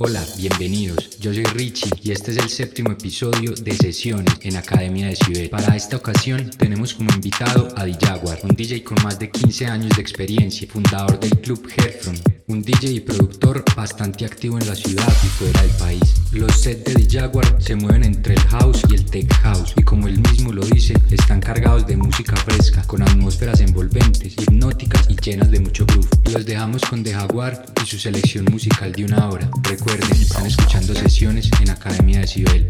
Hola, bienvenidos. Yo soy Richie y este es el séptimo episodio de sesiones en Academia de Ciudad. Para esta ocasión tenemos como invitado a Jaguar, un DJ con más de 15 años de experiencia, fundador del club Herfron, un DJ y productor bastante activo en la ciudad y fuera del país. Los sets de Jaguar se mueven entre el house y el tech house y como él mismo lo dice, están cargados de música fresca, con atmósferas envolventes, hipnóticas y llenas de mucho groove. Los dejamos con The Jaguar y su selección musical de una hora. Recuerden, están escuchando sesiones en Academia de Cibel.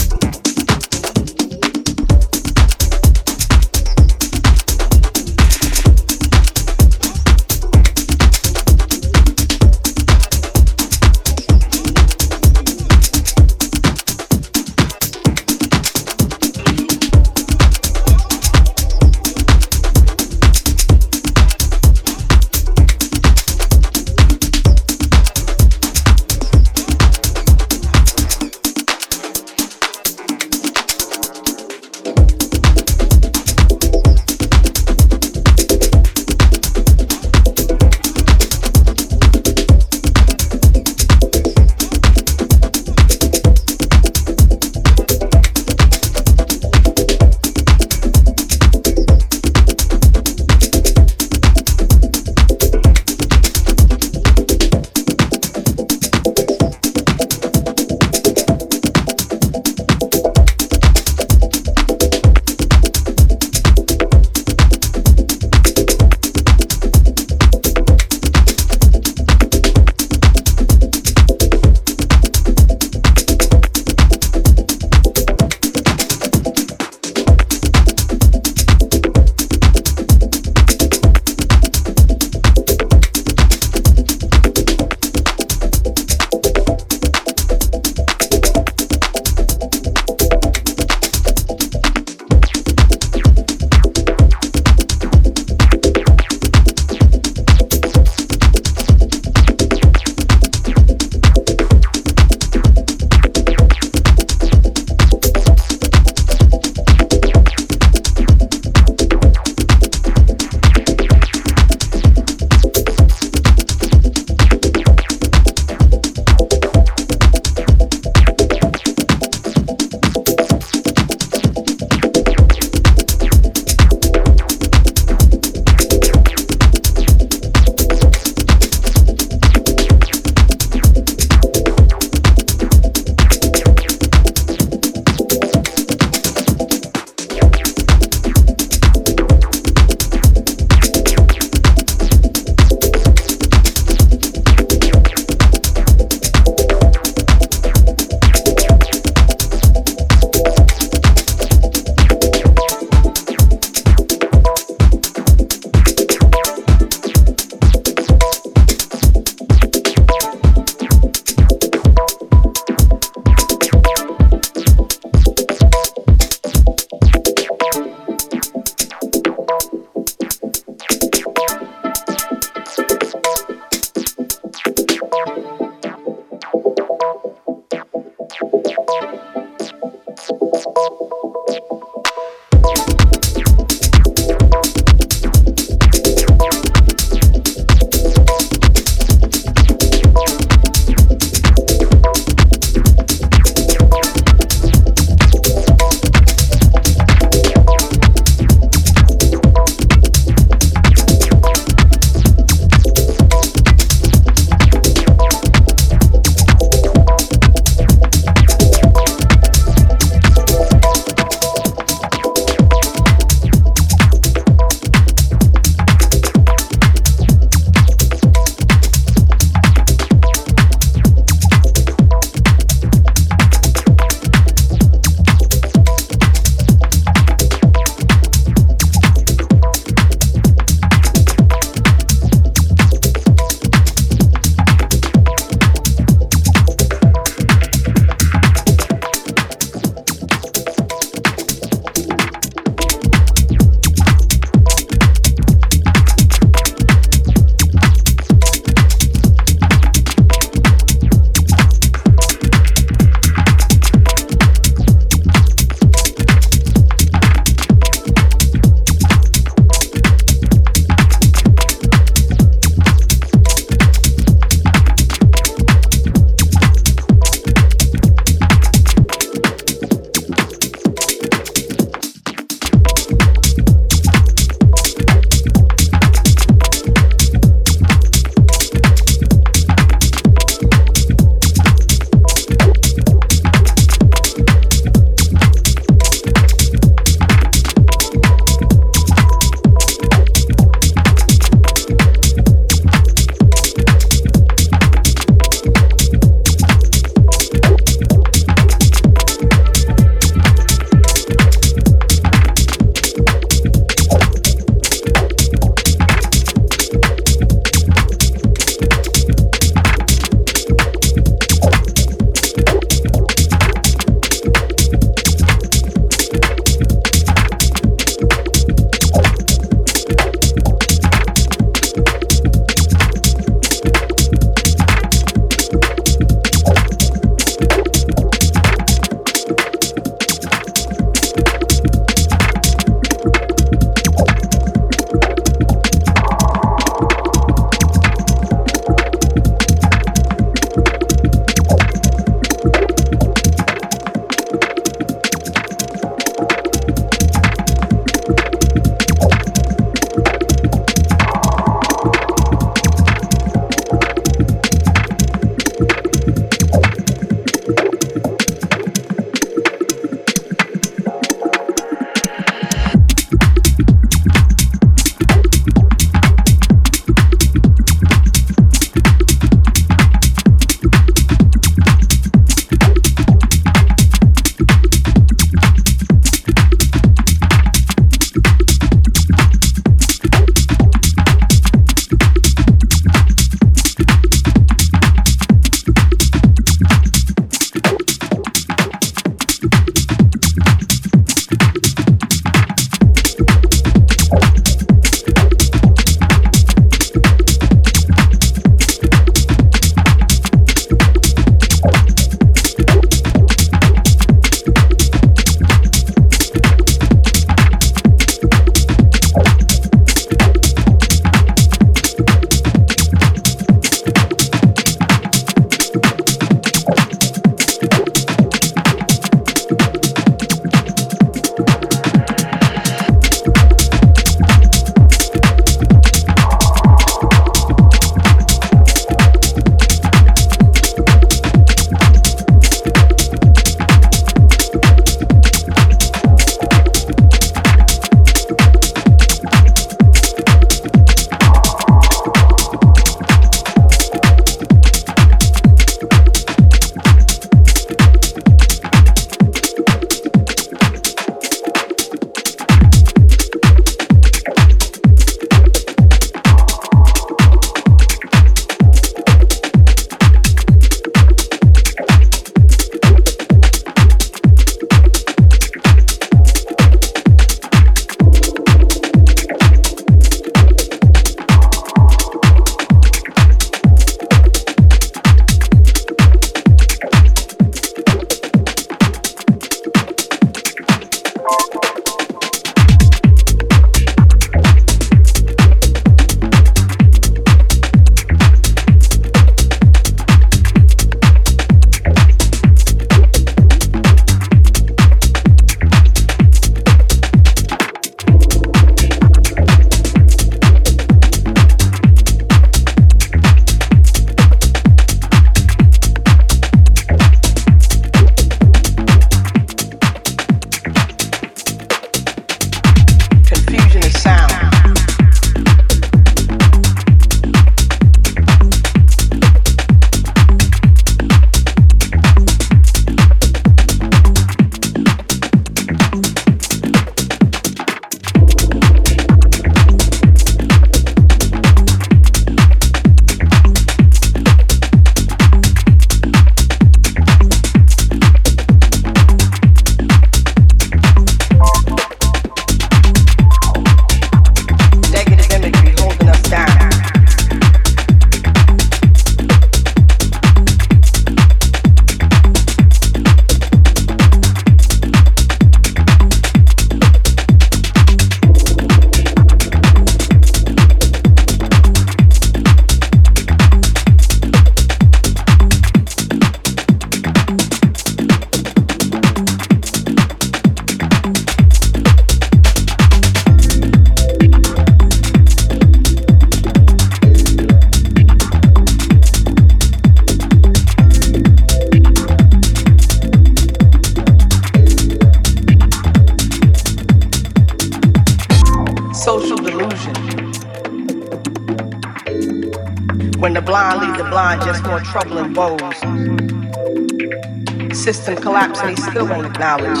System collapse and he still won't acknowledge.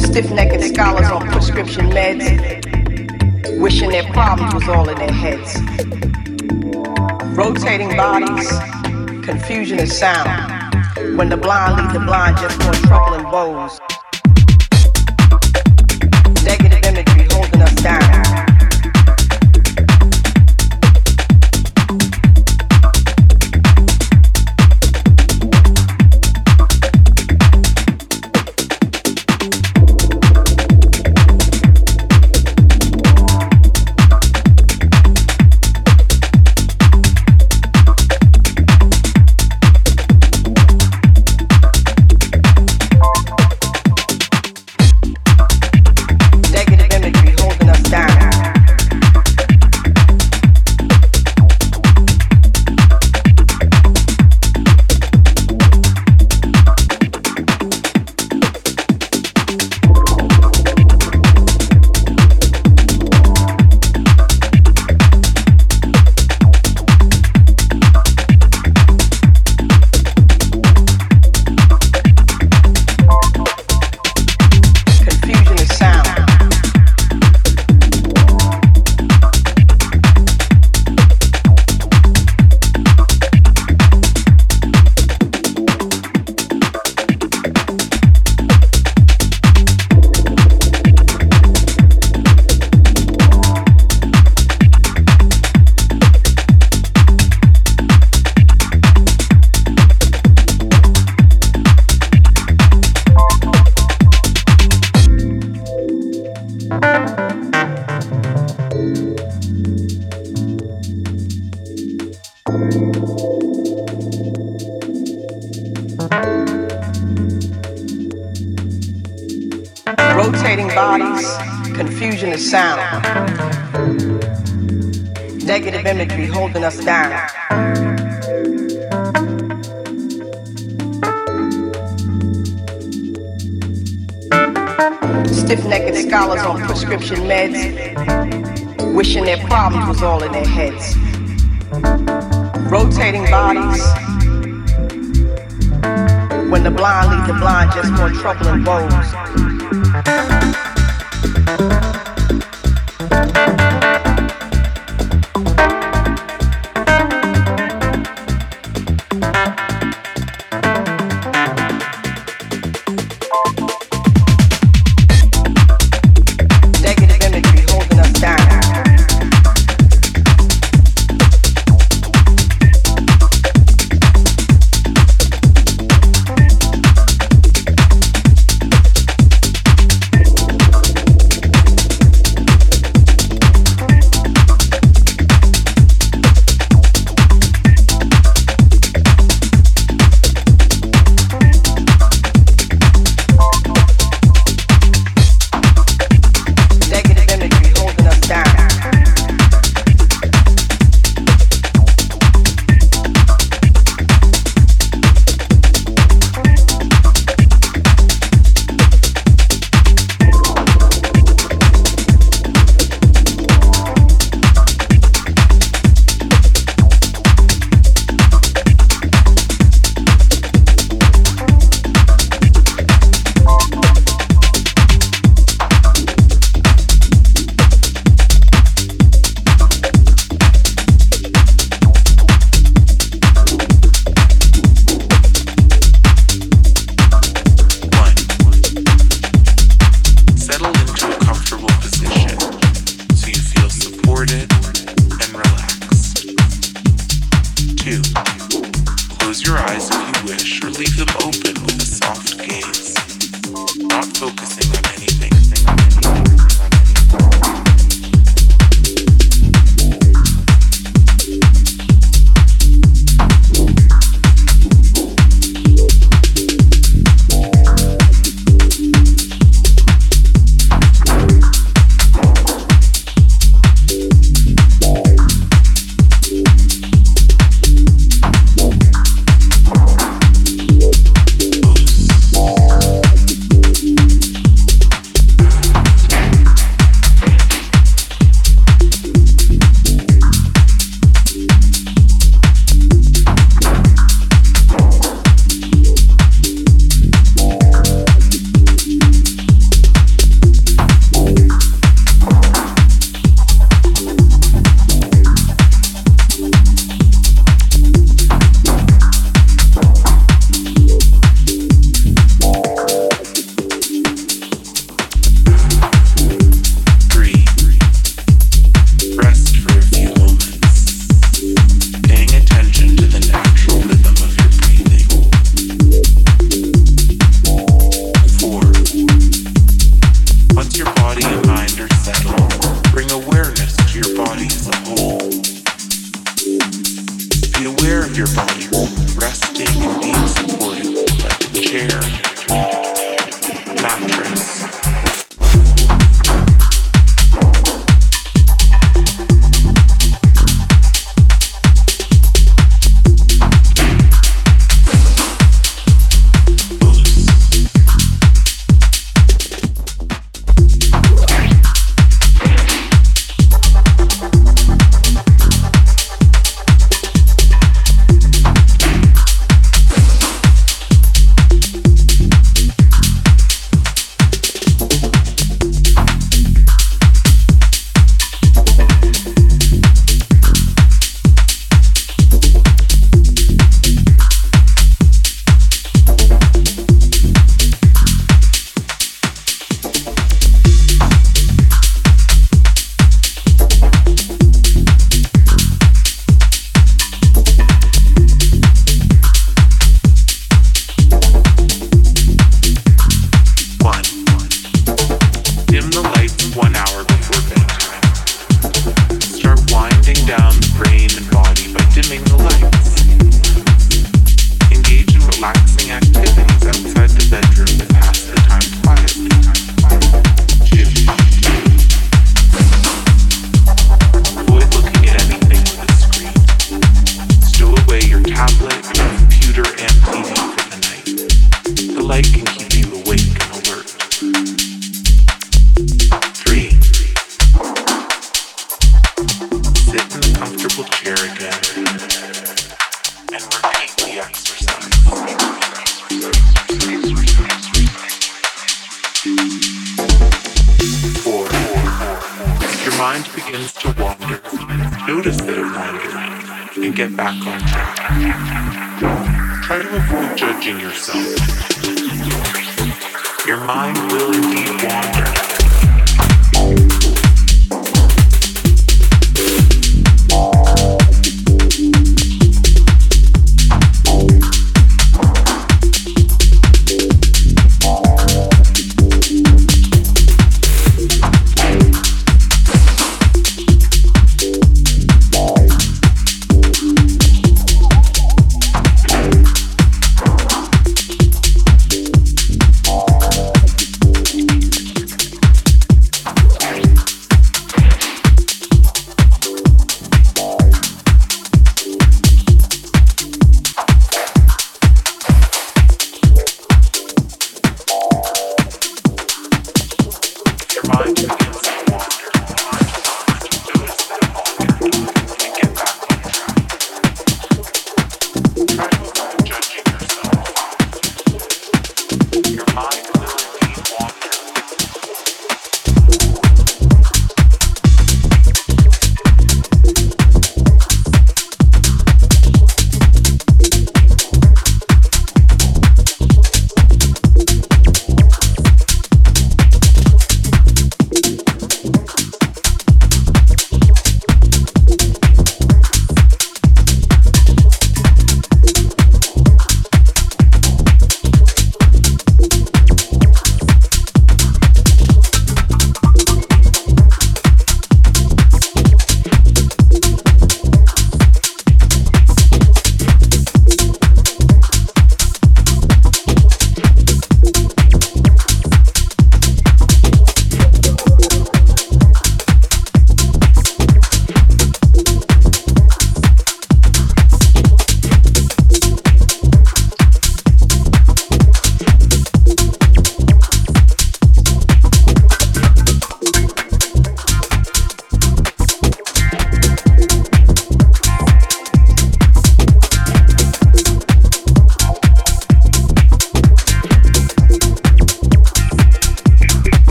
Stiff-necked scholars on prescription meds, wishing their problems was all in their heads. Rotating bodies, confusion of sound. When the blind lead the blind, just more trouble and woes.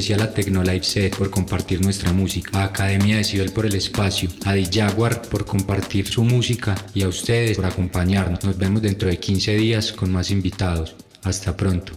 Especial a Tecnolife Set por compartir nuestra música, a Academia de Ciudad por el espacio, a The Jaguar por compartir su música y a ustedes por acompañarnos. Nos vemos dentro de 15 días con más invitados. Hasta pronto.